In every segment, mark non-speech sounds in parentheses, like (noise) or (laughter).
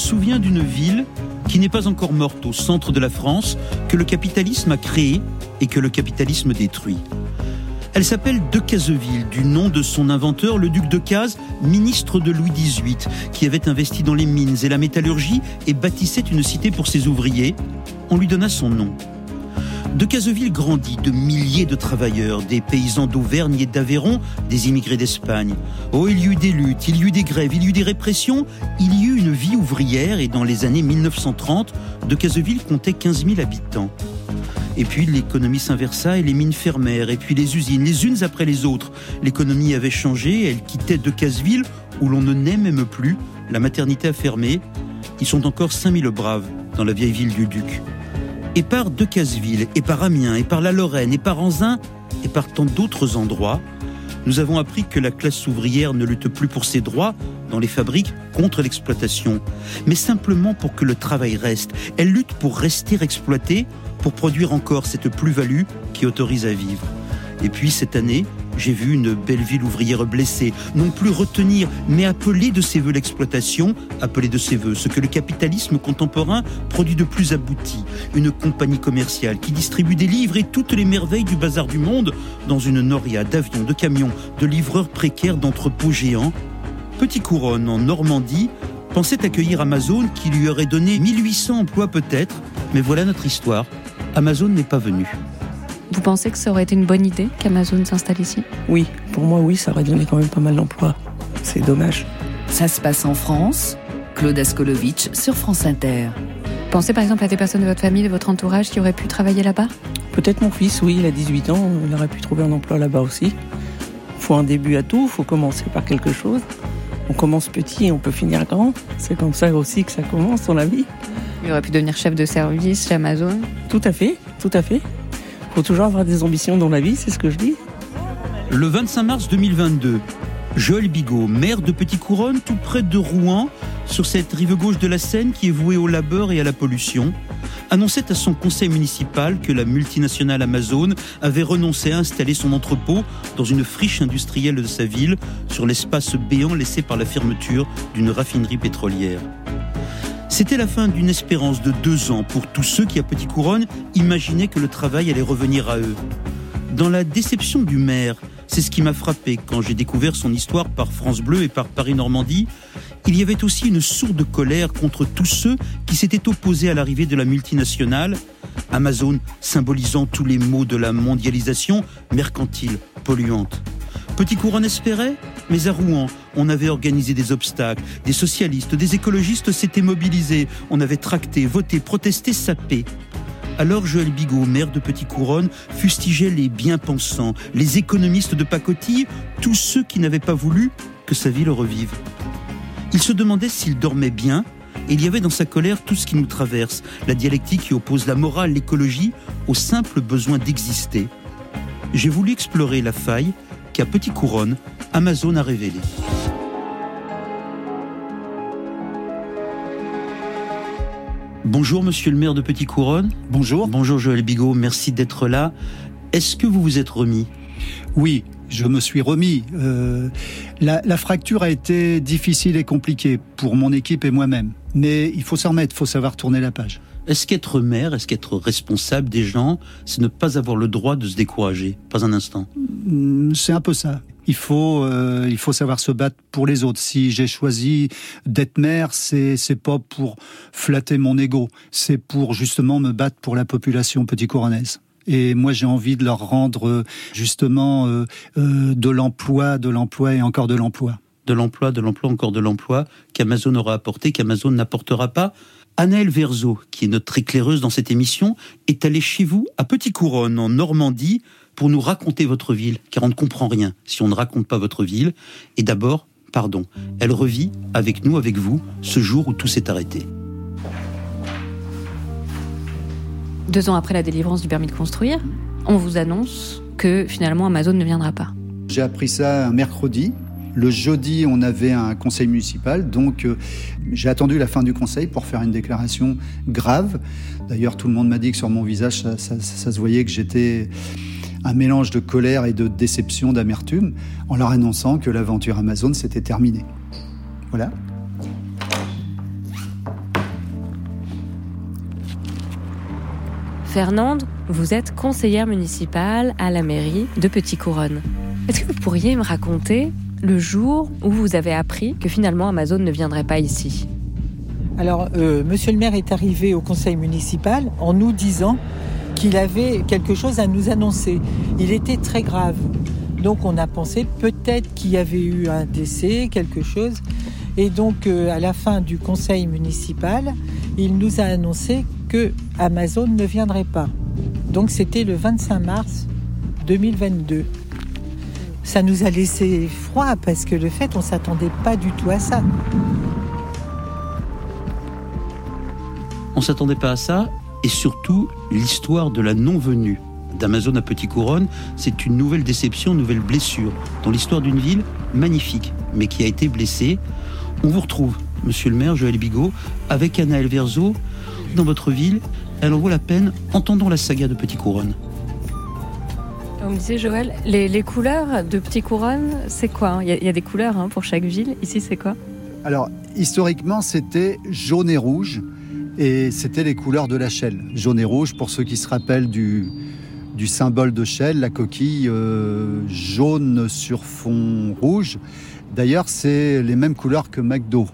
souviens d'une ville qui n'est pas encore morte au centre de la France, que le capitalisme a créée et que le capitalisme détruit. Elle s'appelle Decazeville, du nom de son inventeur, le duc de Cazes, ministre de Louis XVIII, qui avait investi dans les mines et la métallurgie et bâtissait une cité pour ses ouvriers. On lui donna son nom. Decazeville grandit de milliers de travailleurs, des paysans d'Auvergne et d'Aveyron, des immigrés d'Espagne. Oh, il y eut des luttes, il y eut des grèves, il y eut des répressions, il y eut une vie ouvrière et dans les années 1930, Decazeville comptait 15 000 habitants. Et puis l'économie s'inversa et les mines fermèrent, et puis les usines, les unes après les autres. L'économie avait changé, elle quittait Decazeville, où l'on ne naît même plus, la maternité a fermé. Ils sont encore 5000 braves dans la vieille ville du Duc. Et par Decazeville, et par Amiens, et par la Lorraine, et par Anzin, et par tant d'autres endroits, nous avons appris que la classe ouvrière ne lutte plus pour ses droits dans les fabriques contre l'exploitation, mais simplement pour que le travail reste. Elle lutte pour rester exploitée pour produire encore cette plus-value qui autorise à vivre. Et puis cette année, j'ai vu une belle ville ouvrière blessée, non plus retenir, mais appeler de ses voeux l'exploitation, appeler de ses voeux ce que le capitalisme contemporain produit de plus abouti. Une compagnie commerciale qui distribue des livres et toutes les merveilles du bazar du monde dans une noria d'avions, de camions, de livreurs précaires d'entrepôts géants. Petit Couronne, en Normandie, pensait accueillir Amazon qui lui aurait donné 1800 emplois peut-être, mais voilà notre histoire. Amazon n'est pas venu. Vous pensez que ça aurait été une bonne idée qu'Amazon s'installe ici? Oui, pour moi oui, ça aurait donné quand même pas mal d'emplois. C'est dommage. Ça se passe en France. Claude Askolovitch sur France Inter. Pensez par exemple à des personnes de votre famille, de votre entourage qui auraient pu travailler là-bas? Peut-être mon fils, oui, il a 18 ans, il aurait pu trouver un emploi là-bas aussi. Faut un début à tout, faut commencer par quelque chose. On commence petit et on peut finir grand. C'est comme ça aussi que ça commence dans la vie. Il aurait pu devenir chef de service chez Amazon. Tout à fait, tout à fait. Faut toujours avoir des ambitions dans la vie, c'est ce que je dis. Le 25 mars 2022, Joël Bigot, maire de Petit Couronne, tout près de Rouen, sur cette rive gauche de la Seine qui est vouée au labeur et à la pollution, annonçait à son conseil municipal que la multinationale Amazon avait renoncé à installer son entrepôt dans une friche industrielle de sa ville, sur l'espace béant laissé par la fermeture d'une raffinerie pétrolière. C'était la fin d'une espérance de deux ans pour tous ceux qui, à Petit Couronne, imaginaient que le travail allait revenir à eux. Dans la déception du maire, c'est ce qui m'a frappé quand j'ai découvert son histoire par France Bleu et par Paris Normandie. Il y avait aussi une sourde colère contre tous ceux qui s'étaient opposés à l'arrivée de la multinationale, Amazon symbolisant tous les maux de la mondialisation mercantile, polluante. Petit Couronne espérait, mais à Rouen, on avait organisé des obstacles. Des socialistes, des écologistes s'étaient mobilisés. On avait tracté, voté, protesté, sapé. Alors Joël Bigot, maire de Petit Couronne, fustigeait les bien-pensants, les économistes de pacotille, tous ceux qui n'avaient pas voulu que sa ville revive. Il se demandait s'il dormait bien, et il y avait dans sa colère tout ce qui nous traverse, la dialectique qui oppose la morale, l'écologie, au simple besoin d'exister. J'ai voulu explorer la faille qu'à Petit Couronne, Amazon a révélé. Bonjour monsieur le maire de Petit Couronne. Bonjour. Bonjour Joël Bigot, merci d'être là. Est-ce que vous vous êtes remis? Oui, je me suis remis. Euh, la, la, fracture a été difficile et compliquée pour mon équipe et moi-même. Mais il faut s'en remettre, il faut savoir tourner la page. Est-ce qu'être maire, est-ce qu'être responsable des gens, c'est ne pas avoir le droit de se décourager? Pas un instant. Mm, c'est un peu ça. Il faut, euh, il faut savoir se battre pour les autres. Si j'ai choisi d'être maire, c'est c'est pas pour flatter mon ego, c'est pour justement me battre pour la population petit-couronnaise. Et moi, j'ai envie de leur rendre euh, justement euh, euh, de l'emploi, de l'emploi et encore de l'emploi. De l'emploi, de l'emploi, encore de l'emploi qu'Amazon aura apporté, qu'Amazon n'apportera pas. Anaëlle Verzo, qui est notre éclaireuse dans cette émission, est allée chez vous à Petit Couronne, en Normandie, pour nous raconter votre ville, car on ne comprend rien si on ne raconte pas votre ville. Et d'abord, pardon, elle revit avec nous, avec vous, ce jour où tout s'est arrêté. Deux ans après la délivrance du permis de construire, on vous annonce que finalement Amazon ne viendra pas. J'ai appris ça un mercredi. Le jeudi, on avait un conseil municipal, donc euh, j'ai attendu la fin du conseil pour faire une déclaration grave. D'ailleurs, tout le monde m'a dit que sur mon visage, ça, ça se voyait que j'étais un mélange de colère et de déception, d'amertume, en leur annonçant que l'aventure Amazon s'était terminée. Voilà. Fernande, vous êtes conseillère municipale à la mairie de Petit Couronne. Est-ce que vous pourriez me raconter le jour où vous avez appris que finalement Amazon ne viendrait pas ici Alors, euh, monsieur le maire est arrivé au conseil municipal en nous disant qu'il avait quelque chose à nous annoncer. Il était très grave. Donc on a pensé peut-être qu'il y avait eu un décès, quelque chose. Et donc euh, à la fin du conseil municipal, il nous a annoncé que Amazon ne viendrait pas. Donc c'était le 25 mars 2022. Ça nous a laissé froid parce que le fait, on s'attendait pas du tout à ça. On s'attendait pas à ça, et surtout l'histoire de la non-venue d'Amazon à Petit Couronne, c'est une nouvelle déception, une nouvelle blessure dans l'histoire d'une ville magnifique, mais qui a été blessée. On vous retrouve, monsieur le maire Joël Bigot, avec Anna Elverzo dans votre ville. Elle en vaut la peine. Entendons la saga de Petit Couronne. On me disait Joël, les, les couleurs de Petit Couronne, c'est quoi Il y, a- il y a des couleurs hein, pour chaque ville. Ici, c'est quoi? Alors, historiquement, c'était jaune et rouge, et c'était les couleurs de la Shell. Jaune et rouge, pour ceux qui se rappellent du, du symbole de Shell, la coquille euh, jaune sur fond rouge. D'ailleurs, c'est les mêmes couleurs que McDo.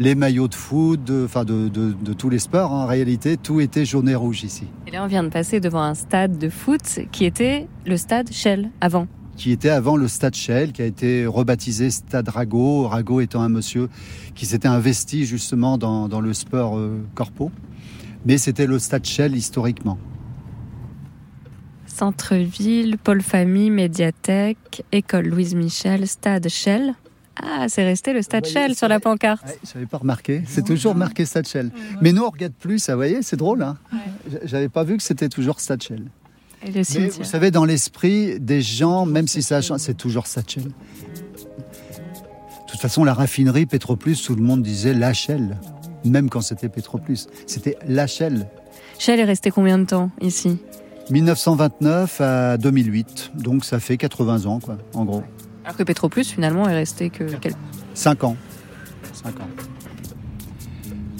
Les maillots de foot, de, enfin de, de- de tous les sports, en réalité, tout était jaune et rouge ici. Et là, on vient de passer devant un stade de foot qui était le stade Shell avant. qui était avant le stade Shell, qui a été rebaptisé stade Rago, Rago étant un monsieur qui s'était investi justement dans, dans le sport euh, corpo. Mais c'était le stade Shell historiquement. Centre-ville, pôle famille, médiathèque, école Louise Michel, stade Shell. Ah, c'est resté le stade Vous voyez, Shell sur la pancarte. Ouais, je n'avais pas remarqué. C'est toujours marqué stade Shell. Mais nous, on regarde plus, ça, vous voyez, c'est drôle. Hein J- J'avais pas vu que c'était toujours stade Shell. Et le Mais cimetière. vous savez, dans l'esprit des gens, même si ça a changé, c'est toujours stade Shell. De toute façon, la raffinerie Petroplus, tout le monde disait la Shell. Même quand c'était Petroplus. C'était la Shell. Shell est resté combien de temps ici? 1929 à 2008. Donc ça fait 80 ans, quoi, en gros. Alors que Petroplus, finalement, est resté que quelques... 5 ans. 5 ans.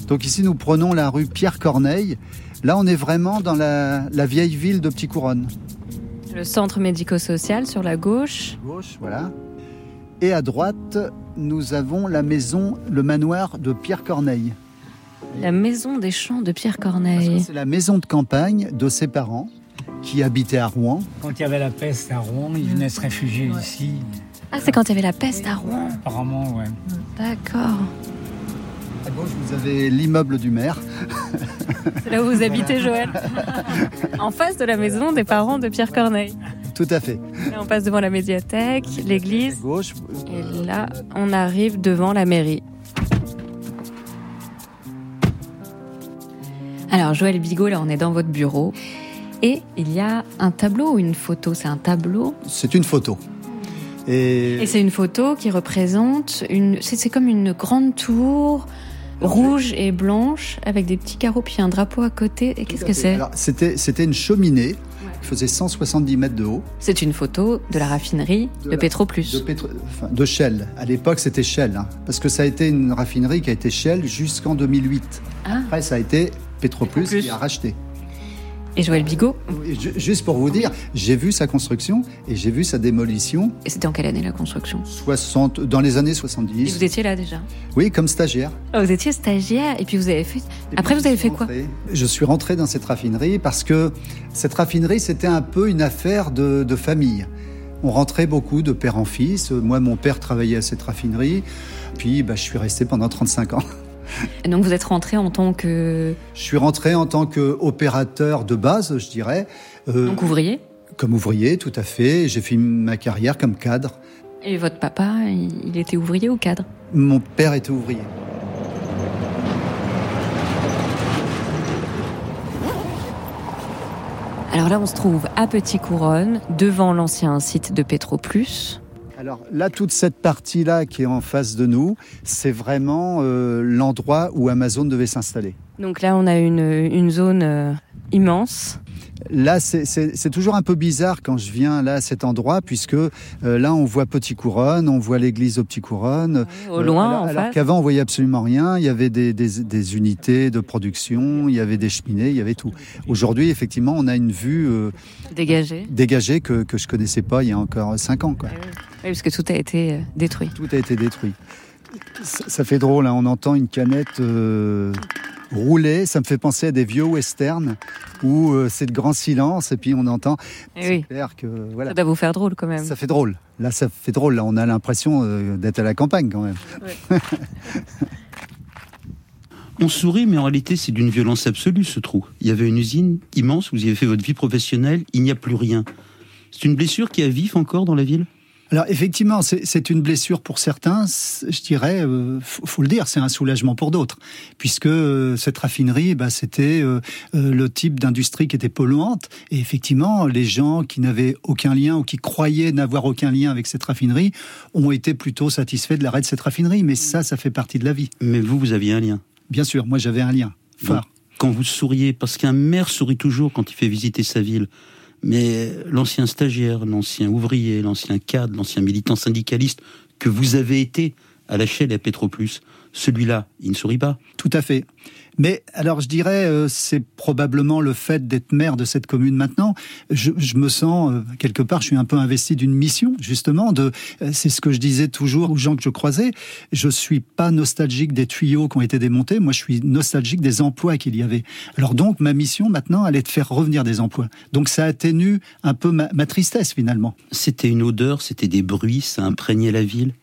Donc ici, nous prenons la rue Pierre-Corneille. Là, on est vraiment dans la, la vieille ville de Petit Couronne. Le centre médico-social sur la gauche. Gauche, voilà. Et à droite, nous avons la maison, le manoir de Pierre-Corneille. La maison des champs de Pierre Corneille. C'est la maison de campagne de ses parents qui habitaient à Rouen. Quand il y avait la peste à Rouen, ils venaient se réfugier ici. Ah, c'est quand il y avait la peste à Rouen. Apparemment, ouais. D'accord. À gauche, vous avez l'immeuble du maire. (laughs) C'est là où vous habitez, Joël En face de la maison des parents de Pierre Corneille. Tout à fait. Là, on passe devant la médiathèque, À l'église. gauche, Et là, on arrive devant la mairie. Alors, Joël Bigot, là, on est dans votre bureau. Et il y a un tableau ou une photo? C'est un tableau? c'est une photo. Et, Et c'est une photo qui représente une. C'est c'est comme une grande tour rouge et blanche avec des petits carreaux puis un drapeau à côté. Et qu'est-ce que c'est? Alors, C'était c'était une cheminée qui faisait 170 mètres de haut. C'est une photo de la raffinerie De de, la- Petroplus. De, enfin, de Shell. À l'époque, c'était Shell. hein, parce que ça a été une raffinerie qui a été Shell jusqu'en 2008. Ah. Après, ça a été Petroplus, Petroplus. qui a racheté. Et Joël Bigot. Et ju- Juste pour vous dire, j'ai vu sa construction et j'ai vu sa démolition Et c'était en quelle année la construction? 60, dans les années Et 70. vous étiez là déjà? Oui, comme stagiaire. Ah, Vous étiez stagiaire et puis vous avez fait. Et Après, vous avez fait quoi? Je suis rentré dans cette raffinerie parce que cette raffinerie, c'était un peu une affaire de, de famille. On rentrait beaucoup de père en fils. Moi, mon père travaillait à cette raffinerie. Puis, bah, je suis resté pendant 35 ans. (laughs) Et donc vous êtes rentré en tant que Je suis rentré en tant qu'opérateur de base, je dirais. Euh, donc ouvrier. comme ouvrier, tout à fait. J'ai fait ma carrière comme cadre. Et votre papa, il était ouvrier ou cadre? Mon père était ouvrier. Alors là, on se trouve à Petit Couronne, devant l'ancien site de Petroplus. Alors là, toute cette partie-là qui est en face de nous, c'est vraiment euh, l'endroit où Amazon devait s'installer. Donc là, on a une, zone euh, immense. Là, c'est- toujours un peu bizarre quand je viens là à cet endroit, puisque euh, là, on voit Petit Couronne, on voit l'église au Petit Couronne. Au loin, alors, en alors face. qu'avant, on voyait absolument rien. Il y avait des, des- des unités de production, il y avait des cheminées, il y avait tout. Aujourd'hui, effectivement, on a une vue euh, Dégagé. dégagée que, que je connaissais pas il y a encore cinq ans. Quoi. Oui, parce que tout a été euh, détruit. Tout a été détruit. Ça, ça fait drôle, hein, on entend une canette euh, rouler. Ça me fait penser à des vieux westerns où euh, c'est le grand silence et puis on entend. Eh C'est oui. clair que voilà. Ça doit vous faire drôle quand même. Ça fait drôle. Là, ça fait drôle. Là, on a l'impression euh, d'être à la campagne quand même. (laughs) On sourit, mais en réalité, c'est d'une violence absolue, ce trou. Il y avait une usine immense, vous y avez fait votre vie professionnelle, il n'y a plus rien. C'est une blessure qui a vif encore dans la ville? Alors effectivement, c'est une blessure pour certains. Je dirais, euh, faut, le dire, c'est un soulagement pour d'autres, puisque euh, cette raffinerie, bah, c'était euh, euh, le type d'industrie qui était polluante. Et effectivement, les gens qui n'avaient aucun lien ou qui croyaient n'avoir aucun lien avec cette raffinerie ont été plutôt satisfaits de l'arrêt de cette raffinerie. Mais ça, ça fait partie de la vie. Mais vous, vous aviez un lien. Bien sûr, moi j'avais un lien fort. Quand vous souriez, parce qu'un maire sourit toujours quand il fait visiter sa ville, mais l'ancien stagiaire, l'ancien ouvrier, l'ancien cadre, l'ancien militant syndicaliste que vous avez été à la et à Petroplus, celui-là, il ne sourit pas. Tout à fait. Mais alors je dirais, euh, c'est probablement le fait d'être maire de cette commune maintenant. Je, je me sens euh, quelque part, je suis un peu investi d'une mission justement. De, euh, c'est ce que je disais toujours aux gens que je croisais. Je suis pas nostalgique des tuyaux qui ont été démontés. Moi, je suis nostalgique des emplois qu'il y avait. Alors donc, ma mission maintenant, elle est de faire revenir des emplois. Donc ça atténue un peu ma, ma tristesse finalement. C'était une odeur, c'était des bruits, ça imprégnait la ville?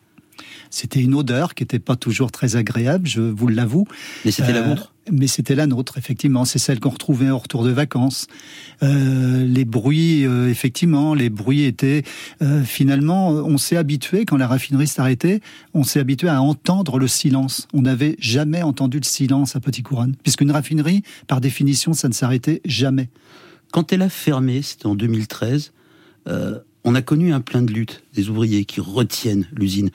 C'était une odeur qui n'était pas toujours très agréable, je vous l'avoue. Mais c'était la vôtre? Mais c'était la nôtre, effectivement. C'est celle qu'on retrouvait au retour de vacances. Euh, les bruits, euh, effectivement, les bruits étaient euh, finalement, on s'est habitué quand la raffinerie s'est arrêtée, on s'est habitué à entendre le silence. On n'avait jamais entendu le silence à Petit Couronne, puisqu'une raffinerie, par définition, ça ne s'arrêtait jamais. Quand elle a fermé, c'était en 2013, euh, on a connu un plein de lutte des ouvriers qui retiennent l'usine.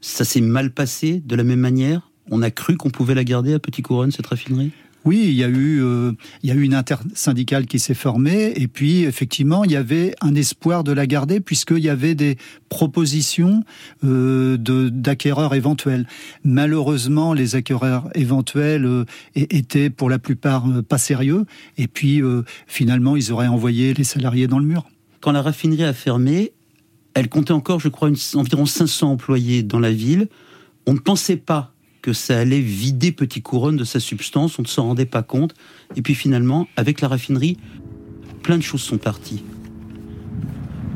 Ça s'est mal passé de la même manière? On a cru qu'on pouvait la garder à Petit Couronne, cette raffinerie? Oui, il y a eu, euh, il y a eu une intersyndicale qui s'est formée, et puis effectivement, il y avait un espoir de la garder puisqu'il y avait des propositions euh, d'acquéreurs éventuels. Malheureusement, les acquéreurs éventuels euh, étaient pour la plupart pas sérieux, et puis finalement, ils auraient envoyé les salariés dans le mur. Quand la raffinerie a fermé, elle comptait encore, je crois, une- environ 500 employés dans la ville. On ne pensait pas que ça allait vider Petit Couronne de sa substance, on ne s'en rendait pas compte. Et puis finalement, avec la raffinerie, plein de choses sont parties.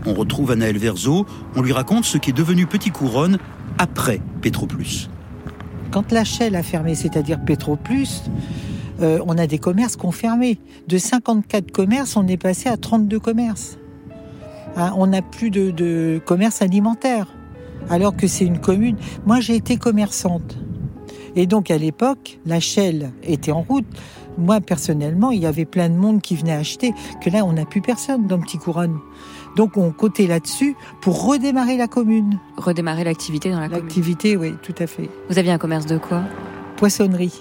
On retrouve Anaël Verzo, on lui raconte ce qui est devenu Petit Couronne après Petroplus. Quand la Shell a fermé, c'est-à-dire Petroplus, euh, on a des commerces qui ont fermé. De 54 commerces, on est passé à 32 commerces. Hein, on n'a plus de, de commerce alimentaire, alors que c'est une commune. Moi, j'ai été commerçante. Et donc, à l'époque, la Shell était en route. Moi, personnellement, il y avait plein de monde qui venait acheter, que là, on n'a plus personne dans Petit Couronne. Donc, on cotait là-dessus pour redémarrer la commune. Redémarrer l'activité dans la commune. L'activité, oui, tout à fait. Vous aviez un commerce de quoi? Poissonnerie.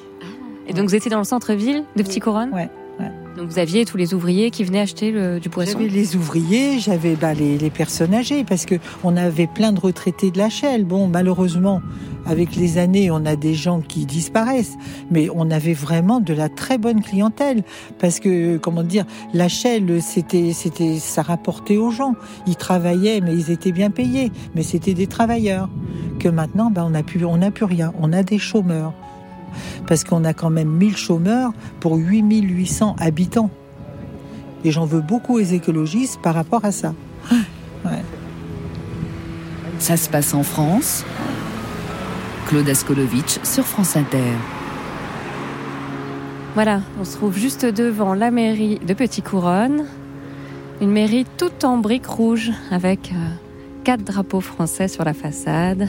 Et donc vous étiez dans le centre-ville de Petit Couronne? Ouais, ouais. Vous aviez tous les ouvriers qui venaient acheter du poisson J'avais les ouvriers, j'avais bah, les, personnes âgées, parce que on avait plein de retraités de la. Bon, malheureusement, avec les années, on a des gens qui disparaissent, mais on avait vraiment de la très bonne clientèle, parce que comment dire, la c'était, c'était, ça rapportait aux gens. Ils travaillaient, mais ils étaient bien payés, mais c'était des travailleurs. Que maintenant, bah, on n'a plus rien, on a des chômeurs, parce qu'on a quand même 1000 chômeurs pour 8800 habitants. Et j'en veux beaucoup aux écologistes par rapport à ça. Ça se passe en France. Claude Askolovitch sur France Inter. Voilà, on se trouve juste devant la mairie de Petit Couronne. Une mairie toute en briques rouges avec euh, quatre drapeaux français sur la façade.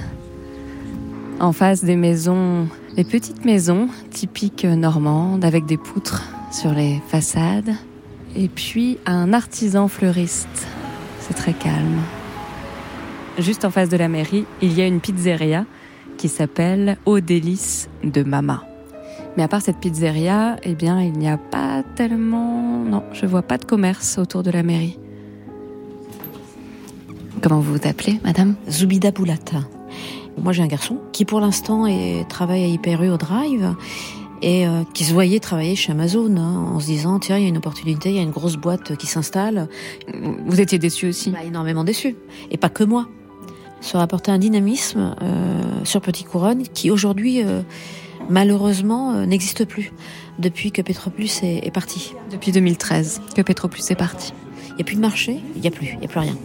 En face des maisons, des petites maisons typiques normandes avec des poutres sur les façades. Et puis un artisan fleuriste. C'est très calme. Juste en face de la mairie, il y a une pizzeria qui s'appelle Au délice de Mama. Mais à part cette pizzeria, eh bien, il n'y a pas tellement. Non, je vois pas de commerce autour de la mairie. Comment vous vous appelez, madame? Zoubida Boulata. Moi, j'ai un garçon qui, pour l'instant, travaille à Hyper U au Drive et euh, qui se voyait travailler chez Amazon hein, en se disant tiens, il y a une opportunité, il y a une grosse boîte qui s'installe. Vous étiez déçu aussi? Bah, énormément déçu. Et pas que moi. Ça a apporté un dynamisme euh, sur Petit Couronne qui, aujourd'hui, euh, malheureusement, euh, n'existe plus depuis que Petroplus est, est parti. Depuis 2013 que Petroplus est parti. Il n'y a plus de marché, il n'y a plus, il n'y a plus rien.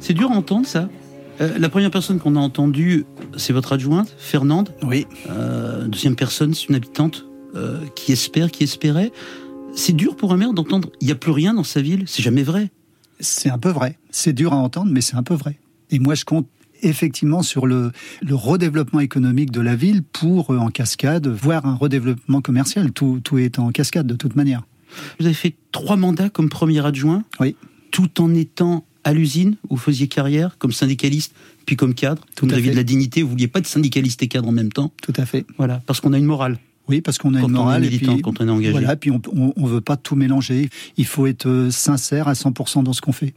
C'est dur à entendre ça. Euh, la première personne qu'on a entendue, c'est votre adjointe, Fernande. Oui. Euh, deuxième personne, c'est une habitante euh, qui espère, qui espérait. C'est dur pour un maire d'entendre il n'y a plus rien dans sa ville. C'est jamais vrai. C'est un peu vrai. C'est dur à entendre, mais c'est un peu vrai. Et moi, je compte effectivement sur le, le redéveloppement économique de la ville pour, euh, en cascade, voir un redéveloppement commercial. Tout, tout est en cascade de toute manière. Vous avez fait trois mandats comme premier adjoint, Oui, tout en étant à l'usine vous faisiez carrière comme syndicaliste, puis comme cadre. Tout vous aviez fait. de la dignité, vous vouliez pas être syndicaliste et cadre en même temps. tout à fait. Voilà, parce qu'on a une morale. Oui, parce qu'on a Quand une on est morale militant, et puis quand on est engagé. Voilà, puis on, on, on veut pas tout mélanger. Il faut être euh, sincère à 100% dans ce qu'on fait.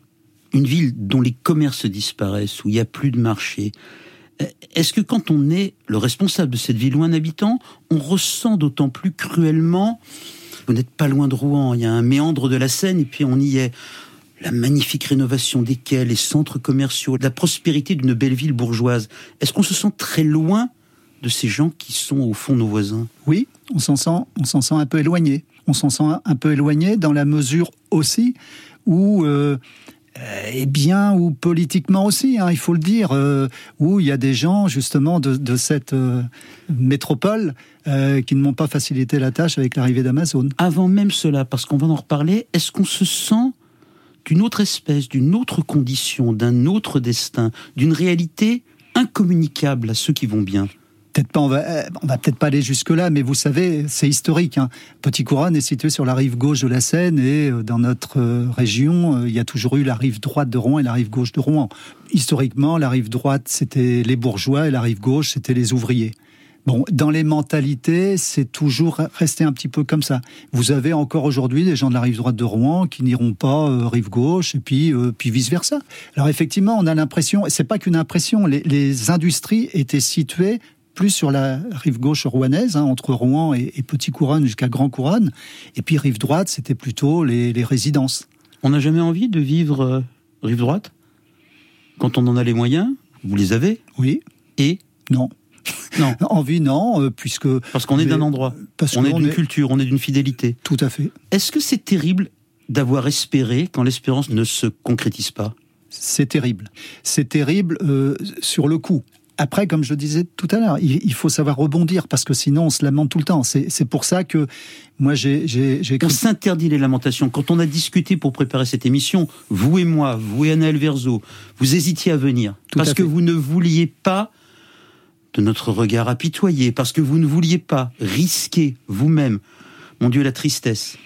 une ville dont les commerces disparaissent, où il n'y a plus de marché, euh, est-ce que quand on est le responsable de cette ville ou un habitant, on ressent d'autant plus cruellement, vous n'êtes pas loin de Rouen, il y a un méandre de la Seine et puis on y est, la magnifique rénovation des quais, les centres commerciaux, la prospérité d'une belle ville bourgeoise, est-ce qu'on se sent très loin de ces gens qui sont au fond nos voisins? Oui, on s'en sent, on s'en sent un peu éloigné. On s'en sent un peu éloigné dans la mesure aussi où, euh, eh bien, ou politiquement aussi, hein, il faut le dire, euh, où il y a des gens justement de, de cette euh, métropole euh, qui ne m'ont pas facilité la tâche avec l'arrivée d'Amazon. avant même cela, parce qu'on va en reparler, est-ce qu'on se sent d'une autre espèce, d'une autre condition, d'un autre destin, d'une réalité incommunicable à ceux qui vont bien Peut-être pas, on va, euh, va peut-être pas aller jusque là, mais vous savez, c'est historique. Hein. Petit Couronne est situé sur la rive gauche de la Seine et euh, dans notre euh, région, il y a toujours eu la rive droite de Rouen et la rive gauche de Rouen. Historiquement, la rive droite c'était les bourgeois et la rive gauche c'était les ouvriers. Bon, dans les mentalités, c'est toujours resté un petit peu comme ça. Vous avez encore aujourd'hui des gens de la rive droite de Rouen qui n'iront pas euh, rive gauche et puis euh, puis vice versa. Alors effectivement, on a l'impression, c'est pas qu'une impression, les, les industries étaient situées plus sur la rive gauche rouennaise, hein, entre Rouen et, et Petit Couronne jusqu'à Grand Couronne, et puis rive droite, c'était plutôt les, les résidences. On n'a jamais envie de vivre euh, rive droite? Quand on en a les moyens, vous les avez, Oui, et? Non. Non. (laughs) Envie, non, euh, puisque parce qu'on est d'un endroit, parce on est qu'on d'une est- culture, on est d'une fidélité. tout à fait. Est-ce que c'est terrible d'avoir espéré quand l'espérance ne se concrétise pas? C'est terrible. C'est terrible euh, sur le coup. Après, comme je le disais tout à l'heure, il, faut savoir rebondir parce que sinon on se lamente tout le temps. C'est pour ça que moi j'ai j'ai On écrit s'interdit les lamentations. Quand on a discuté pour préparer cette émission, vous et moi, vous et Anaël Verzo, vous hésitiez à venir. Tout parce à que vous ne vouliez pas de notre regard apitoyé, parce que vous ne vouliez pas risquer vous-même, mon Dieu, la tristesse.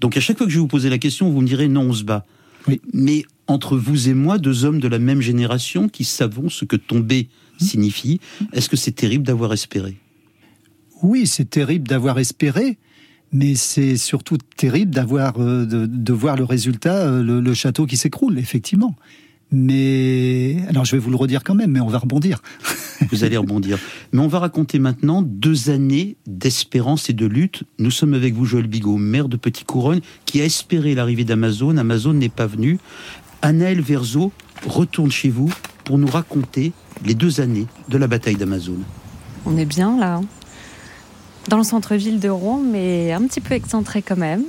Donc à chaque fois que je vais vous poser la question, vous me direz non, on se bat. Oui. Mais entre vous et moi, deux hommes de la même génération qui savons ce que tomber signifie, est-ce que c'est terrible d'avoir espéré? Oui, c'est terrible d'avoir espéré, mais c'est surtout terrible d'avoir euh, de, de voir le résultat, euh, le, le château qui s'écroule, effectivement. Mais alors je vais vous le redire quand même, mais on va rebondir. (laughs) Vous allez rebondir. Mais on va raconter maintenant deux années d'espérance et de lutte. Nous sommes avec vous, Joël Bigot, maire de Petit Couronne, qui a espéré l'arrivée d'Amazon. Amazon n'est pas venu. Anaël Verzo retourne chez vous pour nous raconter les deux années de la bataille d'Amazon. On est bien là. hein. Dans le centre-ville de Rouen, mais un petit peu excentré quand même.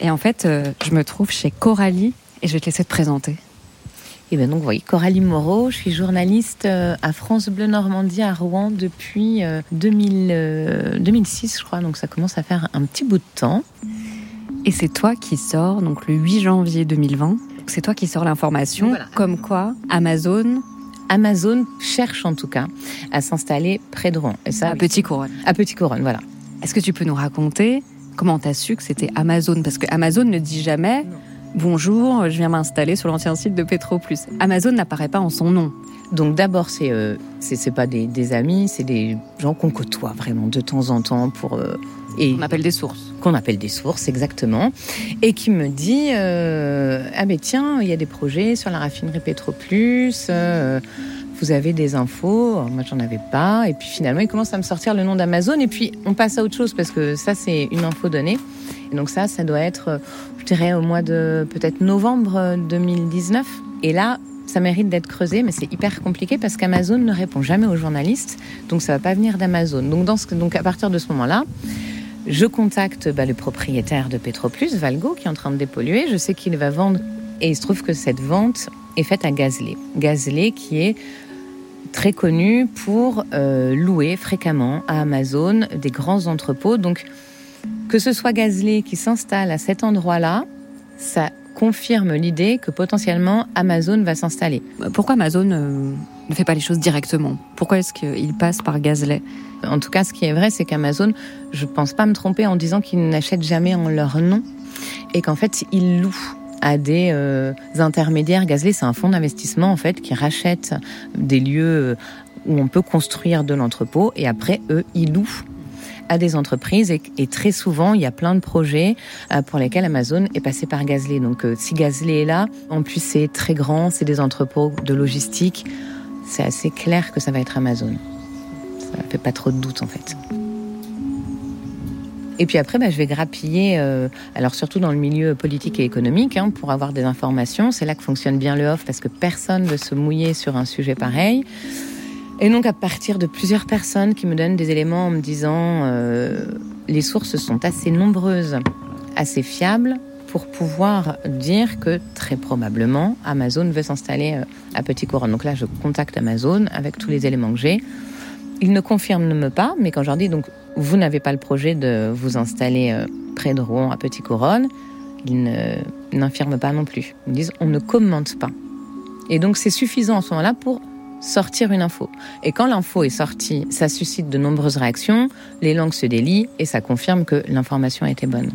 Et en fait, euh, je me trouve chez Coralie et je vais te laisser te présenter. Et bien donc, vous voyez, Coralie Moreau, je suis journaliste euh, à France Bleu Normandie à Rouen depuis euh, 2000, euh, 2006, je crois, donc ça commence à faire un petit bout de temps. Et c'est toi qui sors, donc le 8 janvier 2020, c'est toi qui sors l'information Voilà. comme quoi Amazon Amazon cherche en tout cas à s'installer près de Rouen. Et ça, à Petit Couronne. à Petit Couronne, voilà. Est-ce que tu peux nous raconter comment tu as su que c'était Amazon? Parce que Amazon ne dit jamais Bonjour, je viens m'installer sur l'ancien site de Petroplus. Amazon n'apparaît pas en son nom. Donc d'abord, c'est euh, c'est pas des, des amis, c'est des gens qu'on côtoie vraiment de temps en temps pour euh, et on appelle des sources. Qu'on appelle des sources, exactement. Et qui me dit euh, ah ben tiens, il y a des projets sur la raffinerie Petroplus. Euh, vous avez des infos Moi, j'en avais pas. Et puis finalement, il commence à me sortir le nom d'Amazon. Et puis on passe à autre chose parce que ça, c'est une info donnée. Donc ça, ça doit être, je dirais, au mois de peut-être novembre 2019. Et là, ça mérite d'être creusé, mais c'est hyper compliqué parce qu'Amazon ne répond jamais aux journalistes, donc ça va pas venir d'Amazon. Donc, à partir de ce moment-là, je contacte bah, le propriétaire de Petroplus, Valgo, qui est en train de dépolluer. Je sais qu'il va vendre, et il se trouve que cette vente est faite à Gazley. Gazley qui est très connu pour euh, louer fréquemment à Amazon des grands entrepôts. Donc, que ce soit Gazley qui s'installe à cet endroit-là, ça confirme l'idée que potentiellement Amazon va s'installer. Pourquoi Amazon euh, ne fait pas les choses directement? Pourquoi est-ce qu'il passe par Gazley En tout cas, ce qui est vrai, c'est qu'Amazon, je pense pas me tromper en disant qu'ils n'achètent jamais en leur nom et qu'en fait, ils louent à des euh, intermédiaires. Gazley, c'est un fonds d'investissement en fait qui rachète des lieux où on peut construire de l'entrepôt et après eux, ils louent à des entreprises et, très souvent il y a plein de projets euh, pour lesquels Amazon est passé par Gazley. Donc euh, si Gazley est là, en plus c'est très grand, c'est des entrepôts de logistique, c'est assez clair que ça va être Amazon. Ça fait pas trop de doute en fait. Et puis après, bah, je vais grappiller, euh, alors surtout dans le milieu politique et économique, hein, pour avoir des informations. C'est là que fonctionne bien le off, parce que personne ne veut se mouiller sur un sujet pareil. Et donc à partir de plusieurs personnes qui me donnent des éléments en me disant euh, les sources sont assez nombreuses, assez fiables pour pouvoir dire que très probablement Amazon veut s'installer euh, à Petit Couronne. Donc là je contacte Amazon avec tous les éléments que j'ai. Ils ne confirment pas, mais quand je leur dis donc vous n'avez pas le projet de vous installer euh, près de Rouen à Petit Couronne, ils n'infirment pas non plus. Ils disent on ne commente pas. Et donc c'est suffisant en ce moment-là pour sortir une info. Et quand l'info est sortie, ça suscite de nombreuses réactions, les langues se délient et ça confirme que l'information a été bonne.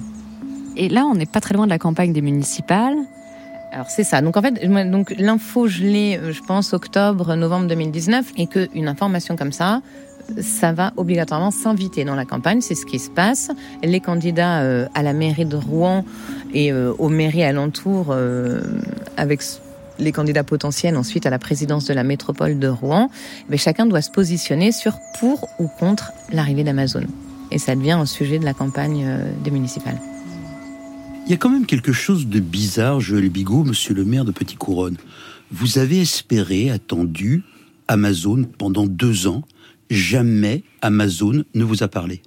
Et là, on n'est pas très loin de la campagne des municipales. Alors c'est ça. Donc en fait, donc l'info je l'ai, je pense octobre, novembre 2019, et que une information comme ça, ça va obligatoirement s'inviter dans la campagne. C'est ce qui se passe. Les candidats euh, à la mairie de Rouen et euh, aux mairies alentours, euh, avec les candidats potentiels ensuite à la présidence de la métropole de Rouen, mais chacun doit se positionner sur pour ou contre l'arrivée d'Amazon. Et ça devient un sujet de la campagne euh, des municipales. Il y a quand même quelque chose de bizarre, Joël Bigot, monsieur le maire de Petit Couronne. Vous avez espéré, attendu Amazon pendant deux ans. Jamais Amazon ne vous a parlé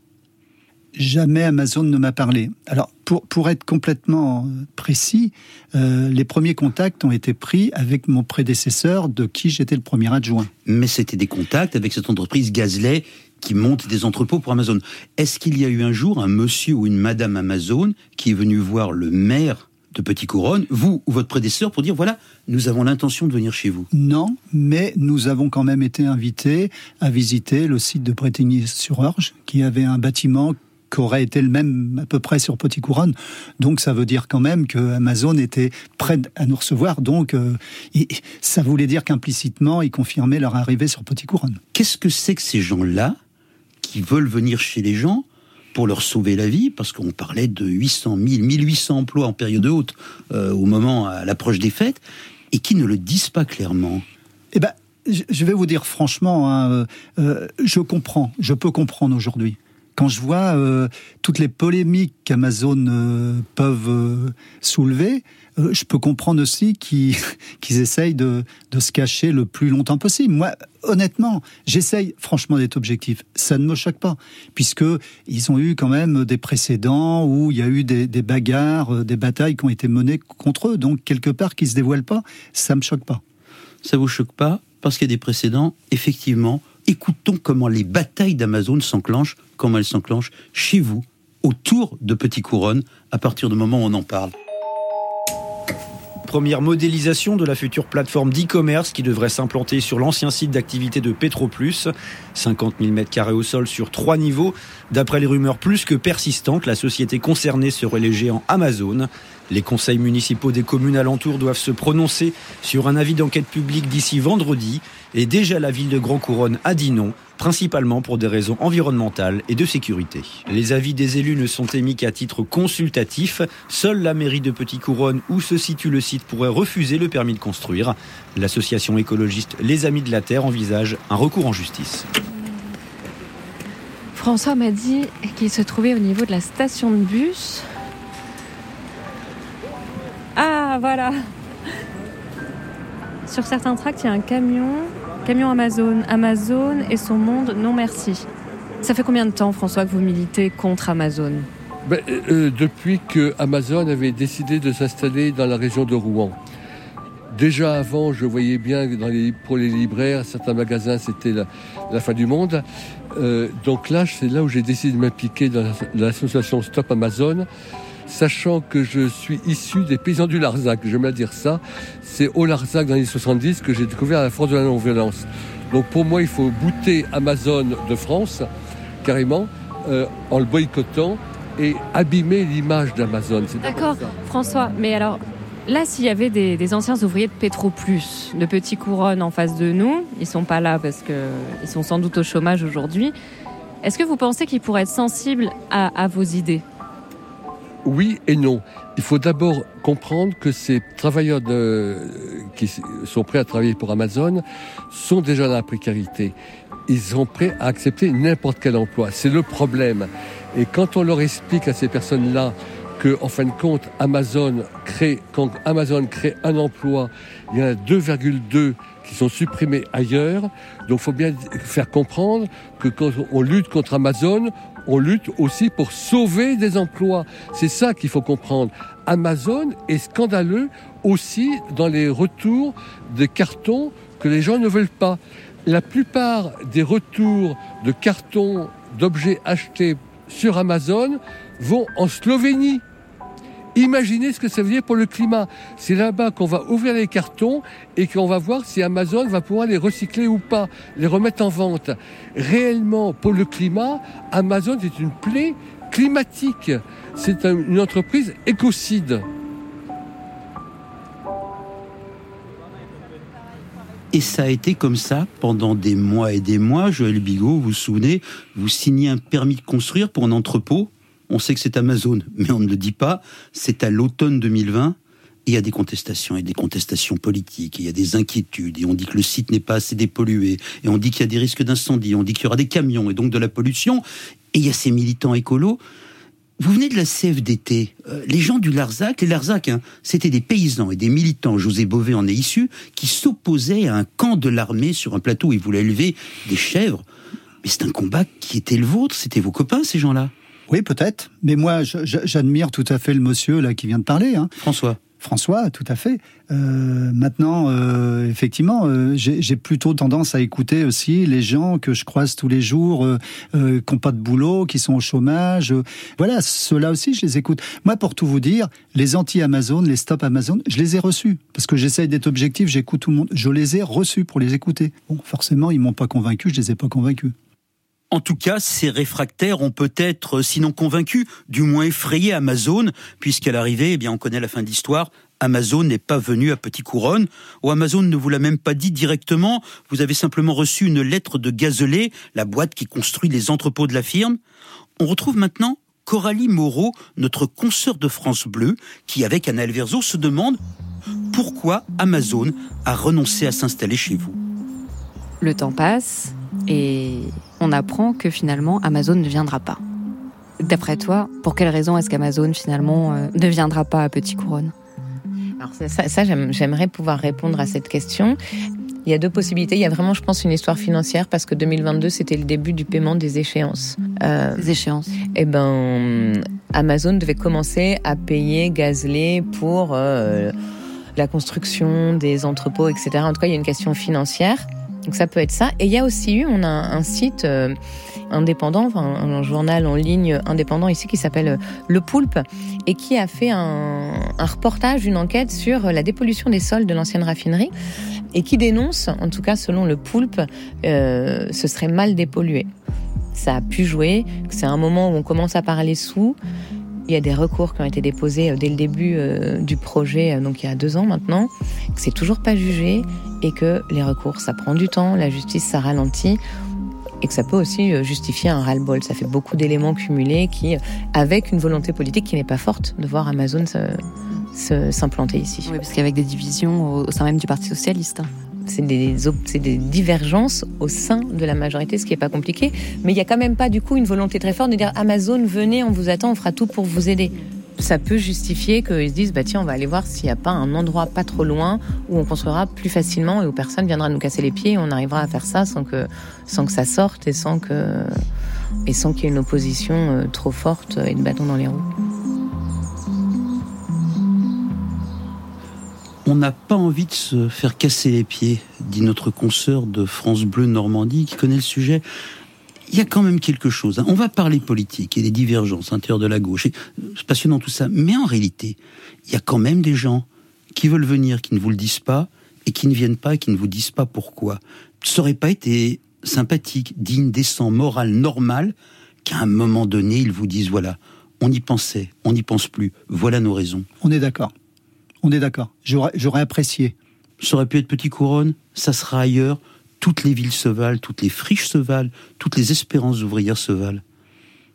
jamais Amazon ne m'a parlé. Alors, pour, pour être complètement précis, euh, les premiers contacts ont été pris avec mon prédécesseur, de qui j'étais le premier adjoint. Mais c'était des contacts avec cette entreprise Gazley qui monte des entrepôts pour Amazon. Est-ce qu'il y a eu un jour un monsieur ou une madame Amazon qui est venu voir le maire de Petit Couronne, vous ou votre prédécesseur, pour dire voilà, nous avons l'intention de venir chez vous? Non, mais nous avons quand même été invités à visiter le site de Bretigny-sur-Orge, qui avait un bâtiment qu'aurait été le même à peu près sur Petit Couronne. Donc ça veut dire quand même que Amazon était prêt à nous recevoir. Donc euh, ça voulait dire qu'implicitement ils confirmaient leur arrivée sur Petit Couronne. Qu'est-ce que c'est que ces gens-là qui veulent venir chez les gens pour leur sauver la vie, parce qu'on parlait de 800 000, 1800 emplois en période haute euh, au moment à l'approche des fêtes, et qui ne le disent pas clairement. Eh ben, je vais vous dire franchement, hein, euh, je comprends, je peux comprendre aujourd'hui quand je vois euh, toutes les polémiques qu'Amazon euh, peuvent euh, soulever, je peux comprendre aussi qu'ils (laughs) essayent de, se cacher le plus longtemps possible. Moi, honnêtement, j'essaye franchement d'être objectif. Ça ne me choque pas, puisque ils ont eu quand même des précédents où il y a eu des, des bagarres, des batailles qui ont été menées contre eux. Donc quelque part, qu'ils se dévoilent pas, ça me choque pas. Ça vous choque pas? Parce qu'il y a des précédents, effectivement, écoutons comment les batailles d'Amazon s'enclenchent, comment elles s'enclenchent chez vous, autour de Petit Couronne, à partir du moment où on en parle. Première modélisation de la future plateforme d'e-commerce qui devrait s'implanter sur l'ancien site d'activité de Petroplus. 50 000 m2 au sol sur trois niveaux. D'après les rumeurs plus que persistantes, la société concernée serait les géants Amazon. Les conseils municipaux des communes alentours doivent se prononcer sur un avis d'enquête publique d'ici vendredi et déjà la ville de Grand Couronne a dit non, principalement pour des raisons environnementales et de sécurité. Les avis des élus ne sont émis qu'à titre consultatif. Seule la mairie de Petit Couronne où se situe le site pourrait refuser le permis de construire. L'association écologiste Les Amis de la Terre envisage un recours en justice. François m'a dit qu'il se trouvait au niveau de la station de bus. Voilà. Sur certains tracts, il y a un camion, camion Amazon. Amazon et son monde, non merci. Ça fait combien de temps, François, que vous militez contre Amazon? Ben, euh, Depuis que Amazon avait décidé de s'installer dans la région de Rouen. Déjà avant, je voyais bien les, pour les libraires, certains magasins, c'était la, fin du monde. Euh, donc là, c'est là où j'ai décidé de m'impliquer dans l'association Stop Amazon, sachant que je suis issu des paysans du Larzac. Je à dire ça. C'est au Larzac dans les années 70 que j'ai découvert la force de la non-violence. Donc pour moi, il faut bouter Amazon de France, carrément, euh, en le boycottant et abîmer l'image d'Amazon. D'accord, François. Mais alors, Là, s'il y avait des, anciens ouvriers de Petroplus, de Petit Couronne en face de nous, ils sont pas là parce qu'ils sont sans doute au chômage aujourd'hui. Est-ce que vous pensez qu'ils pourraient être sensibles à, vos idées? Oui et non. Il faut d'abord comprendre que ces travailleurs qui sont prêts à travailler pour Amazon sont déjà dans la précarité. Ils sont prêts à accepter n'importe quel emploi. C'est le problème. Et quand on leur explique à ces personnes-là que, en fin de compte, Amazon crée, quand Amazon crée un emploi, il y en a 2,2 qui sont supprimés ailleurs. Donc, il faut bien faire comprendre que quand on lutte contre Amazon, on lutte aussi pour sauver des emplois. C'est ça qu'il faut comprendre. Amazon est scandaleux aussi dans les retours de cartons que les gens ne veulent pas. La plupart des retours de cartons d'objets achetés sur Amazon vont en Slovénie. Imaginez ce que ça veut dire pour le climat. C'est là-bas qu'on va ouvrir les cartons et qu'on va voir si Amazon va pouvoir les recycler ou pas, les remettre en vente. Réellement, pour le climat, Amazon est une plaie climatique. C'est une entreprise écocide. Et ça a été comme ça pendant des mois et des mois. Joël Bigot, vous vous souvenez, vous signez un permis de construire pour un entrepôt on sait que c'est Amazon, mais on ne le dit pas. C'est à l'automne 2020. Et il y a des contestations, et des contestations politiques, il y a des inquiétudes, et on dit que le site n'est pas assez dépollué, et on dit qu'il y a des risques d'incendie, on dit qu'il y aura des camions, et donc de la pollution. Et il y a ces militants écolos. Vous venez de la CFDT. Euh, les gens du Larzac, les Larzac, hein, c'était des paysans et des militants, José Bové en est issu, qui s'opposaient à un camp de l'armée sur un plateau où ils voulaient élever des chèvres. Mais c'est un combat qui était le vôtre, c'était vos copains, ces gens-là. Oui, peut-être. Mais moi, j'admire tout à fait le monsieur là qui vient de parler. Hein. François. François, tout à fait. Euh, maintenant, euh, effectivement, euh, j'ai plutôt tendance à écouter aussi les gens que je croise tous les jours, qui n'ont pas de boulot, qui sont au chômage. voilà, ceux-là aussi, je les écoute. Moi, pour tout vous dire, les anti-Amazon, les stop Amazon, je les ai reçus. Parce que j'essaye d'être objectif, j'écoute tout le monde. Je les ai reçus pour les écouter. Bon, forcément, ils m'ont pas convaincu, je les ai pas convaincus. En tout cas, ces réfractaires ont peut-être, sinon convaincu, du moins effrayé Amazon, puisqu'à l'arrivée, eh bien, on connaît la fin de l'histoire. Amazon n'est pas venu à Petit Couronne, ou Amazon ne vous l'a même pas dit directement, vous avez simplement reçu une lettre de Gazelet, la boîte qui construit les entrepôts de la firme. On retrouve maintenant Coralie Moreau, notre consoeur de France Bleu, qui, avec Anna Verzo, se demande pourquoi Amazon a renoncé à s'installer chez vous. Le temps passe, et on apprend que finalement Amazon ne viendra pas. D'après toi, pour quelle raison est-ce qu'Amazon finalement euh, ne viendra pas à Petit Couronne? Alors ça, j'aimerais pouvoir répondre à cette question. Il y a deux possibilités. Il y a vraiment, je pense, une histoire financière parce que 2022, c'était le début du paiement des échéances. Euh, des échéances. Eh ben, Amazon devait commencer à payer Gazley pour euh, la construction des entrepôts, etc. En tout cas, il y a une question financière. Donc ça peut être ça. Et il y a aussi eu, on a un site euh, indépendant, un journal en ligne indépendant ici qui s'appelle euh, Le Poulpe et qui a fait un, reportage, une enquête sur la dépollution des sols de l'ancienne raffinerie et qui dénonce, en tout cas selon Le Poulpe, euh, ce serait mal dépollué. Ça a pu jouer, c'est un moment où on commence à parler sous il y a des recours qui ont été déposés dès le début du projet, donc il y a deux ans maintenant, que c'est toujours pas jugé et que les recours, ça prend du temps, la justice, ça ralentit et que ça peut aussi justifier un ras-le-bol. Ça fait beaucoup d'éléments cumulés qui, avec une volonté politique qui n'est pas forte de voir Amazon s'implanter ici. Oui, parce qu'avec des divisions au sein même du Parti socialiste c'est des, divergences au sein de la majorité, ce qui n'est pas compliqué. Mais il n'y a quand même pas du coup une volonté très forte de dire Amazon, venez, on vous attend, on fera tout pour vous aider. Ça peut justifier qu'ils se disent bah tiens, on va aller voir s'il n'y a pas un endroit pas trop loin où on construira plus facilement et où personne viendra nous casser les pieds et on arrivera à faire ça sans que, sans que ça sorte et sans que et sans qu'il y ait une opposition euh, trop forte et de bâton dans les roues. On n'a pas envie de se faire casser les pieds, dit notre consoeur de France Bleu Normandie qui connaît le sujet. Il y a quand même quelque chose. Hein. On va parler politique et des divergences à l'intérieur de la gauche. C'est passionnant tout ça. Mais en réalité, il y a quand même des gens qui veulent venir, qui ne vous le disent pas, et qui ne viennent pas, et qui ne vous disent pas pourquoi. Ça n'aurait pas été sympathique, digne, décent, moral, normal, qu'à un moment donné, ils vous disent, voilà, on y pensait, on n'y pense plus, voilà nos raisons. On est d'accord. On est d'accord. J'aurais apprécié. Ça aurait pu être Petit Couronne, ça sera ailleurs. Toutes les villes se valent, toutes les friches se valent, toutes les espérances ouvrières se valent.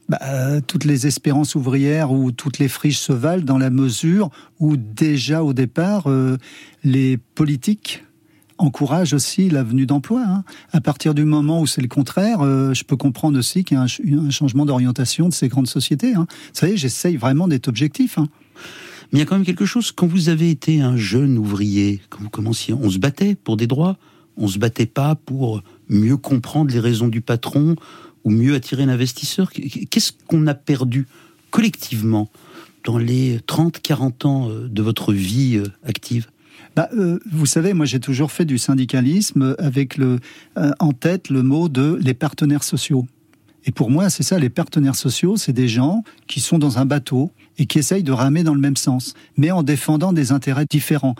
Bah, euh, toutes les espérances ouvrières ou toutes les friches se valent dans la mesure où déjà au départ, euh, les politiques encouragent aussi la venue d'emploi. Hein. À partir du moment où c'est le contraire, euh, je peux comprendre aussi qu'il y a un, changement d'orientation de ces grandes sociétés. Hein. Vous savez, j'essaye vraiment d'être objectif. Hein. Mais il y a quand même quelque chose, quand vous avez été un jeune ouvrier, quand vous commenciez, on se battait pour des droits, on se battait pas pour mieux comprendre les raisons du patron ou mieux attirer l'investisseur. Qu'est-ce qu'on a perdu collectivement dans les 30, 40 ans euh, de votre vie euh, active? Bah, euh, vous savez, moi j'ai toujours fait du syndicalisme avec le, en tête le mot de les partenaires sociaux. Et pour moi, c'est ça, les partenaires sociaux, c'est des gens qui sont dans un bateau et qui essayent de ramer dans le même sens, mais en défendant des intérêts différents.